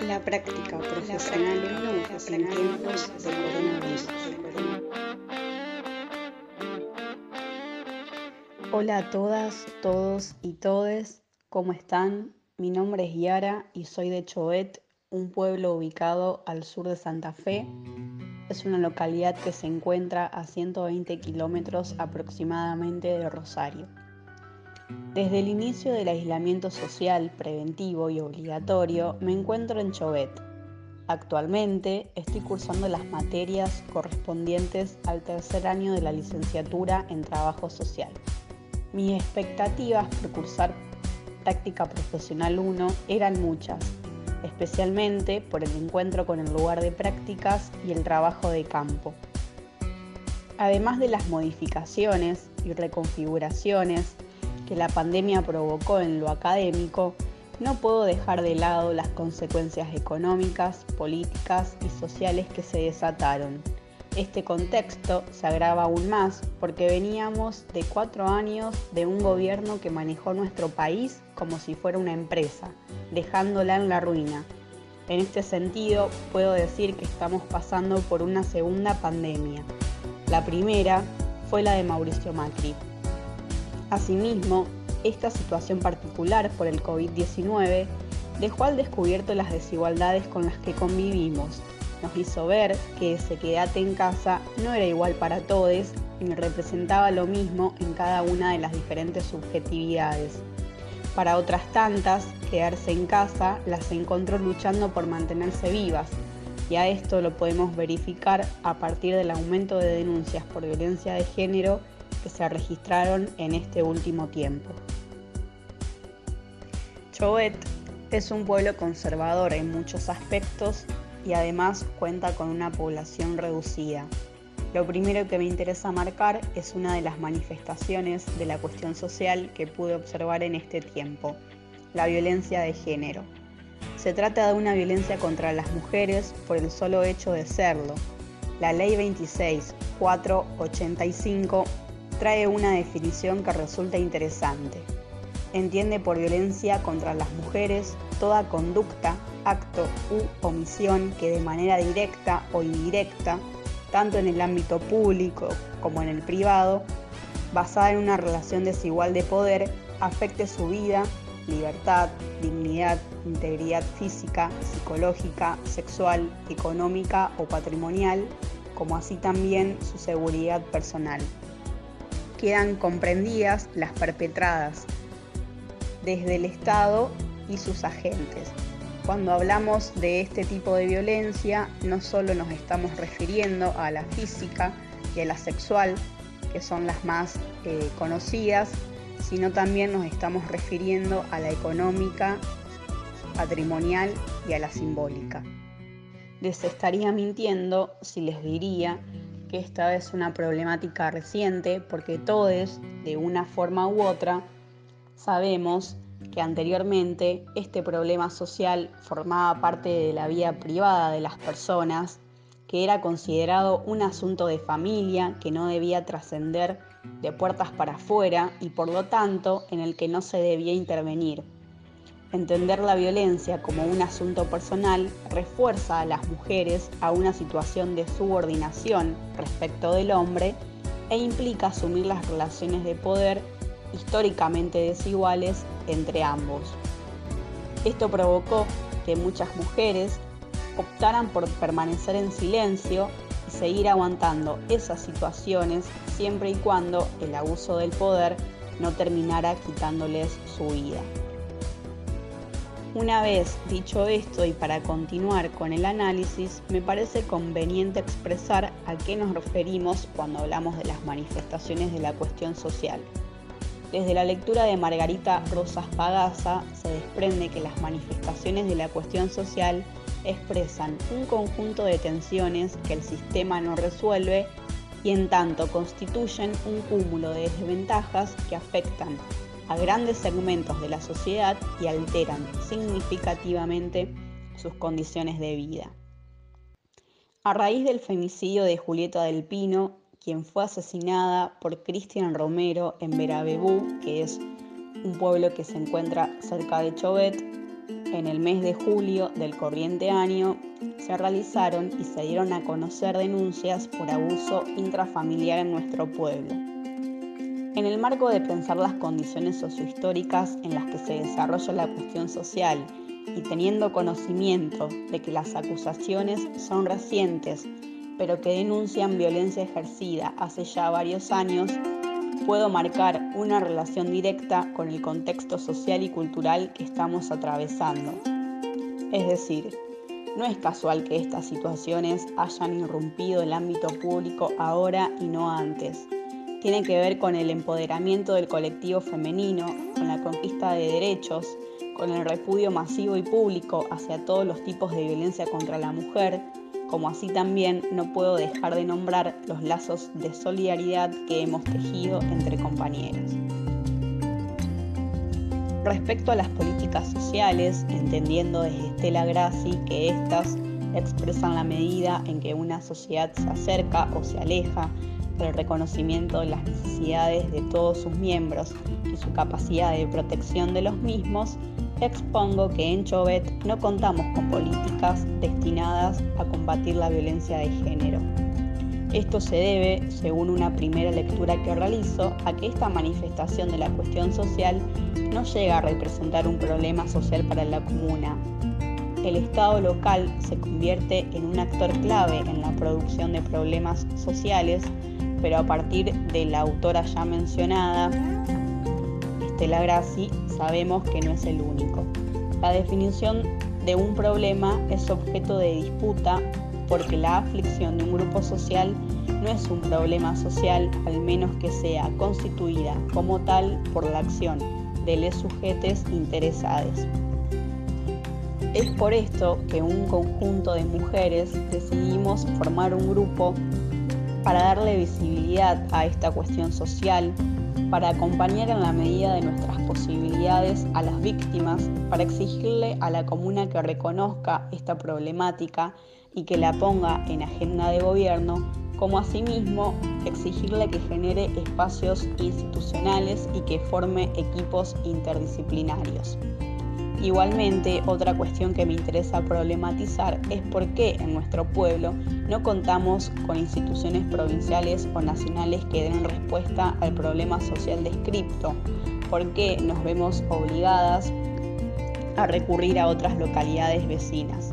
La práctica profesional en tiempos de coronavirus. Hola a todas, todos y todes, ¿cómo están? Mi nombre es Yara y soy de Choet, un pueblo ubicado al sur de Santa Fe. Es una localidad que se encuentra a 120 kilómetros aproximadamente de Rosario. Desde el inicio del aislamiento social preventivo y obligatorio me encuentro en Chovet. Actualmente estoy cursando las materias correspondientes al tercer año de la licenciatura en Trabajo Social. Mis expectativas por cursar Práctica Profesional 1 eran muchas, especialmente por el encuentro con el lugar de prácticas y el trabajo de campo. Además de las modificaciones y reconfiguraciones que la pandemia provocó en lo académico, no puedo dejar de lado las consecuencias económicas, políticas y sociales que se desataron. Este contexto se agrava aún más porque veníamos de cuatro años de un gobierno que manejó nuestro país como si fuera una empresa, dejándola en la ruina. En este sentido, puedo decir que estamos pasando por una segunda pandemia. La primera fue la de Mauricio Macri, Asimismo, esta situación particular por el COVID-19 dejó al descubierto las desigualdades con las que convivimos. Nos hizo ver que ese quedate en casa no era igual para todos ni representaba lo mismo en cada una de las diferentes subjetividades. Para otras tantas, quedarse en casa las encontró luchando por mantenerse vivas, y a esto lo podemos verificar a partir del aumento de denuncias por violencia de género se registraron en este último tiempo. Choet es un pueblo conservador en muchos aspectos y además cuenta con una población reducida. Lo primero que me interesa marcar es una de las manifestaciones de la cuestión social que pude observar en este tiempo, la violencia de género. Se trata de una violencia contra las mujeres por el solo hecho de serlo. La Ley 26.485 trae una definición que resulta interesante. Entiende por violencia contra las mujeres toda conducta, acto u omisión que de manera directa o indirecta, tanto en el ámbito público como en el privado, basada en una relación desigual de poder, afecte su vida, libertad, dignidad, integridad física, psicológica, sexual, económica o patrimonial, como así también su seguridad personal quedan comprendidas las perpetradas desde el Estado y sus agentes. Cuando hablamos de este tipo de violencia, no solo nos estamos refiriendo a la física y a la sexual, que son las más eh, conocidas, sino también nos estamos refiriendo a la económica, patrimonial y a la simbólica. Les estaría mintiendo si les diría que esta es una problemática reciente porque todos, de una forma u otra, sabemos que anteriormente este problema social formaba parte de la vida privada de las personas, que era considerado un asunto de familia que no debía trascender de puertas para afuera y por lo tanto en el que no se debía intervenir. Entender la violencia como un asunto personal refuerza a las mujeres a una situación de subordinación respecto del hombre e implica asumir las relaciones de poder históricamente desiguales entre ambos. Esto provocó que muchas mujeres optaran por permanecer en silencio y seguir aguantando esas situaciones siempre y cuando el abuso del poder no terminara quitándoles su vida. Una vez dicho esto y para continuar con el análisis, me parece conveniente expresar a qué nos referimos cuando hablamos de las manifestaciones de la cuestión social. Desde la lectura de Margarita Rosas Pagasa se desprende que las manifestaciones de la cuestión social expresan un conjunto de tensiones que el sistema no resuelve y en tanto constituyen un cúmulo de desventajas que afectan a grandes segmentos de la sociedad y alteran significativamente sus condiciones de vida. A raíz del femicidio de Julieta del Pino, quien fue asesinada por Cristian Romero en Verabebú, que es un pueblo que se encuentra cerca de Chovet, en el mes de julio del corriente año se realizaron y se dieron a conocer denuncias por abuso intrafamiliar en nuestro pueblo. En el marco de pensar las condiciones sociohistóricas en las que se desarrolla la cuestión social y teniendo conocimiento de que las acusaciones son recientes, pero que denuncian violencia ejercida hace ya varios años, puedo marcar una relación directa con el contexto social y cultural que estamos atravesando. Es decir, no es casual que estas situaciones hayan irrumpido el ámbito público ahora y no antes. Tiene que ver con el empoderamiento del colectivo femenino, con la conquista de derechos, con el repudio masivo y público hacia todos los tipos de violencia contra la mujer, como así también no puedo dejar de nombrar los lazos de solidaridad que hemos tejido entre compañeras. Respecto a las políticas sociales, entendiendo desde Estela Grassi que éstas expresan la medida en que una sociedad se acerca o se aleja del reconocimiento de las necesidades de todos sus miembros y su capacidad de protección de los mismos, expongo que en Chobet no contamos con políticas destinadas a combatir la violencia de género. Esto se debe, según una primera lectura que realizo, a que esta manifestación de la cuestión social no llega a representar un problema social para la comuna. El Estado local se convierte en un actor clave en la producción de problemas sociales, pero a partir de la autora ya mencionada, Estela Grassi, sabemos que no es el único. La definición de un problema es objeto de disputa porque la aflicción de un grupo social no es un problema social al menos que sea constituida como tal por la acción de los sujetos interesados. Es por esto que un conjunto de mujeres decidimos formar un grupo para darle visibilidad a esta cuestión social para acompañar en la medida de nuestras posibilidades a las víctimas, para exigirle a la comuna que reconozca esta problemática y que la ponga en agenda de gobierno, como asimismo exigirle que genere espacios institucionales y que forme equipos interdisciplinarios. Igualmente, otra cuestión que me interesa problematizar es por qué en nuestro pueblo no contamos con instituciones provinciales o nacionales que den respuesta al problema social descripto, por qué nos vemos obligadas a recurrir a otras localidades vecinas.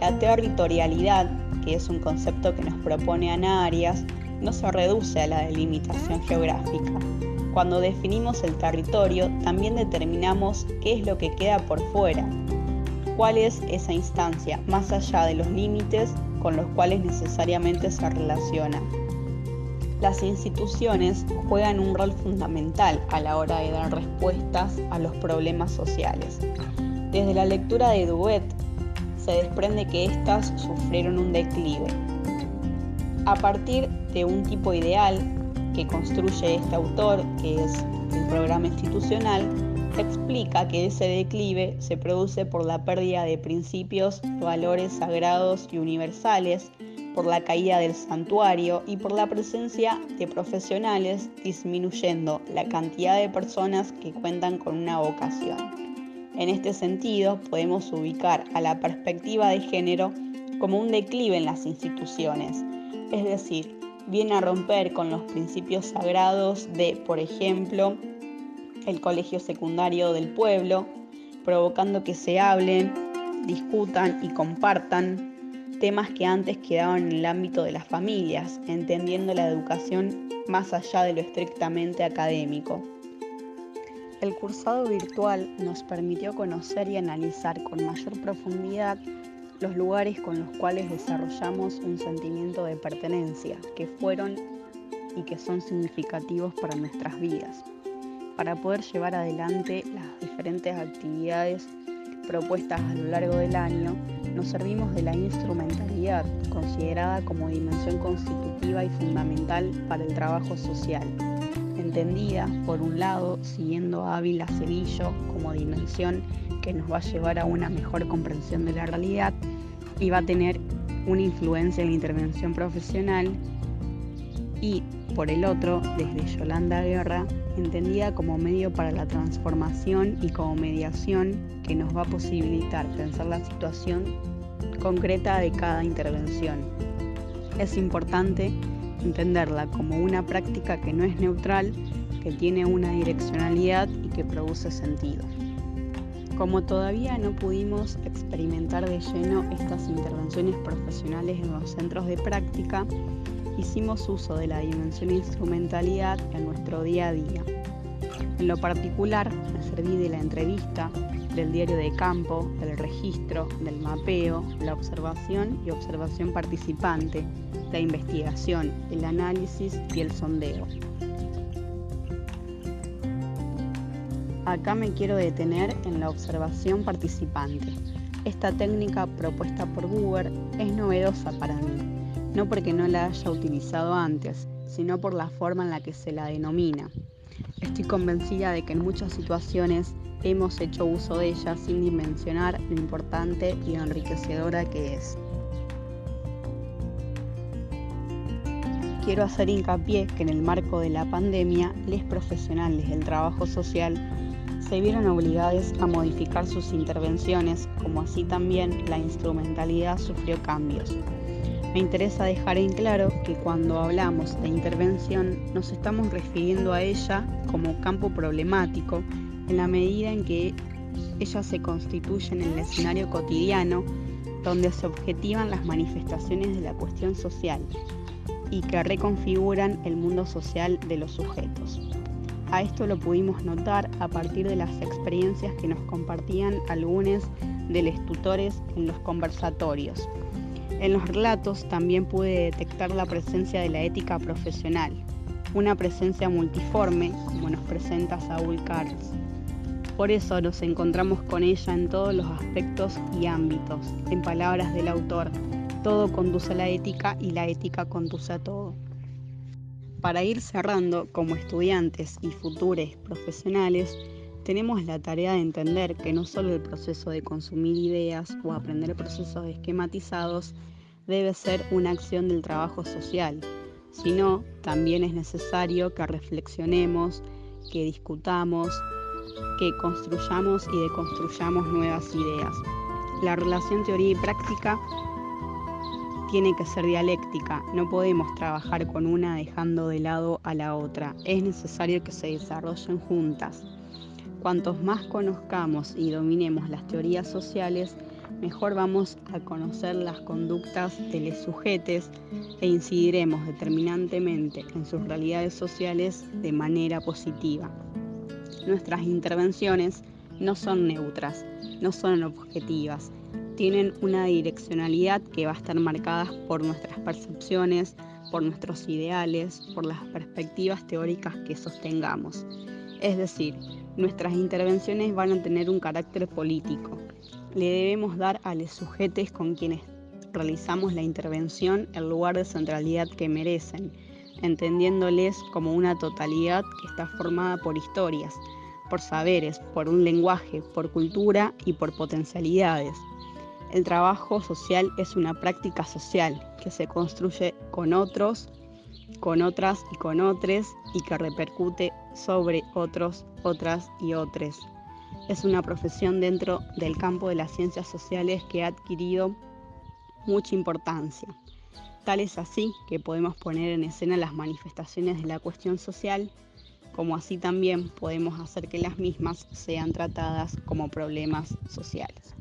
La territorialidad, que es un concepto que nos propone Ana Arias, no se reduce a la delimitación geográfica, cuando definimos el territorio, también determinamos qué es lo que queda por fuera, cuál es esa instancia más allá de los límites con los cuales necesariamente se relaciona. Las instituciones juegan un rol fundamental a la hora de dar respuestas a los problemas sociales. Desde la lectura de Duet se desprende que éstas sufrieron un declive. A partir de un tipo ideal que construye este autor, que es el programa institucional, explica que ese declive se produce por la pérdida de principios, valores sagrados y universales, por la caída del santuario y por la presencia de profesionales disminuyendo la cantidad de personas que cuentan con una vocación. En este sentido, podemos ubicar a la perspectiva de género como un declive en las instituciones, es decir, viene a romper con los principios sagrados de, por ejemplo, el colegio secundario del pueblo, provocando que se hablen, discutan y compartan temas que antes quedaban en el ámbito de las familias, entendiendo la educación más allá de lo estrictamente académico. El cursado virtual nos permitió conocer y analizar con mayor profundidad los lugares con los cuales desarrollamos un sentimiento de pertenencia, que fueron y que son significativos para nuestras vidas, para poder llevar adelante las diferentes actividades propuestas a lo largo del año, nos servimos de la instrumentalidad, considerada como dimensión constitutiva y fundamental para el trabajo social, entendida, por un lado, siguiendo a Ávila Sevillo como dimensión que nos va a llevar a una mejor comprensión de la realidad y va a tener una influencia en la intervención profesional y por el otro, desde Yolanda Guerra, entendida como medio para la transformación y como mediación que nos va a posibilitar pensar la situación concreta de cada intervención. Es importante entenderla como una práctica que no es neutral, que tiene una direccionalidad y que produce sentido. Como todavía no pudimos experimentar de lleno estas intervenciones profesionales en los centros de práctica, hicimos uso de la dimensión instrumentalidad en nuestro día a día. En lo particular, me serví de la entrevista, del diario de campo, del registro, del mapeo, la observación y observación participante, la investigación, el análisis y el sondeo. Acá me quiero detener en la observación participante. Esta técnica propuesta por Google es novedosa para mí, no porque no la haya utilizado antes, sino por la forma en la que se la denomina. Estoy convencida de que en muchas situaciones hemos hecho uso de ella sin dimensionar lo importante y enriquecedora que es. Quiero hacer hincapié que en el marco de la pandemia, los profesionales del trabajo social se vieron obligados a modificar sus intervenciones, como así también la instrumentalidad sufrió cambios. Me interesa dejar en claro que cuando hablamos de intervención nos estamos refiriendo a ella como campo problemático en la medida en que ella se constituye en el escenario cotidiano donde se objetivan las manifestaciones de la cuestión social y que reconfiguran el mundo social de los sujetos. A esto lo pudimos notar a partir de las experiencias que nos compartían algunos de los tutores en los conversatorios. En los relatos también pude detectar la presencia de la ética profesional, una presencia multiforme como nos presenta Saúl Carlos. Por eso nos encontramos con ella en todos los aspectos y ámbitos. En palabras del autor, todo conduce a la ética y la ética conduce a todo. Para ir cerrando, como estudiantes y futuros profesionales, tenemos la tarea de entender que no solo el proceso de consumir ideas o aprender procesos esquematizados debe ser una acción del trabajo social, sino también es necesario que reflexionemos, que discutamos, que construyamos y deconstruyamos nuevas ideas. La relación teoría y práctica tiene que ser dialéctica, no podemos trabajar con una dejando de lado a la otra, es necesario que se desarrollen juntas. Cuantos más conozcamos y dominemos las teorías sociales, mejor vamos a conocer las conductas de los sujetos e incidiremos determinantemente en sus realidades sociales de manera positiva. Nuestras intervenciones no son neutras, no son objetivas, tienen una direccionalidad que va a estar marcada por nuestras percepciones, por nuestros ideales, por las perspectivas teóricas que sostengamos. Es decir, nuestras intervenciones van a tener un carácter político. Le debemos dar a los sujetos con quienes realizamos la intervención el lugar de centralidad que merecen, entendiéndoles como una totalidad que está formada por historias, por saberes, por un lenguaje, por cultura y por potencialidades. El trabajo social es una práctica social que se construye con otros, con otras y con otros y que repercute sobre otros, otras y otros. Es una profesión dentro del campo de las ciencias sociales que ha adquirido mucha importancia. Tal es así que podemos poner en escena las manifestaciones de la cuestión social, como así también podemos hacer que las mismas sean tratadas como problemas sociales.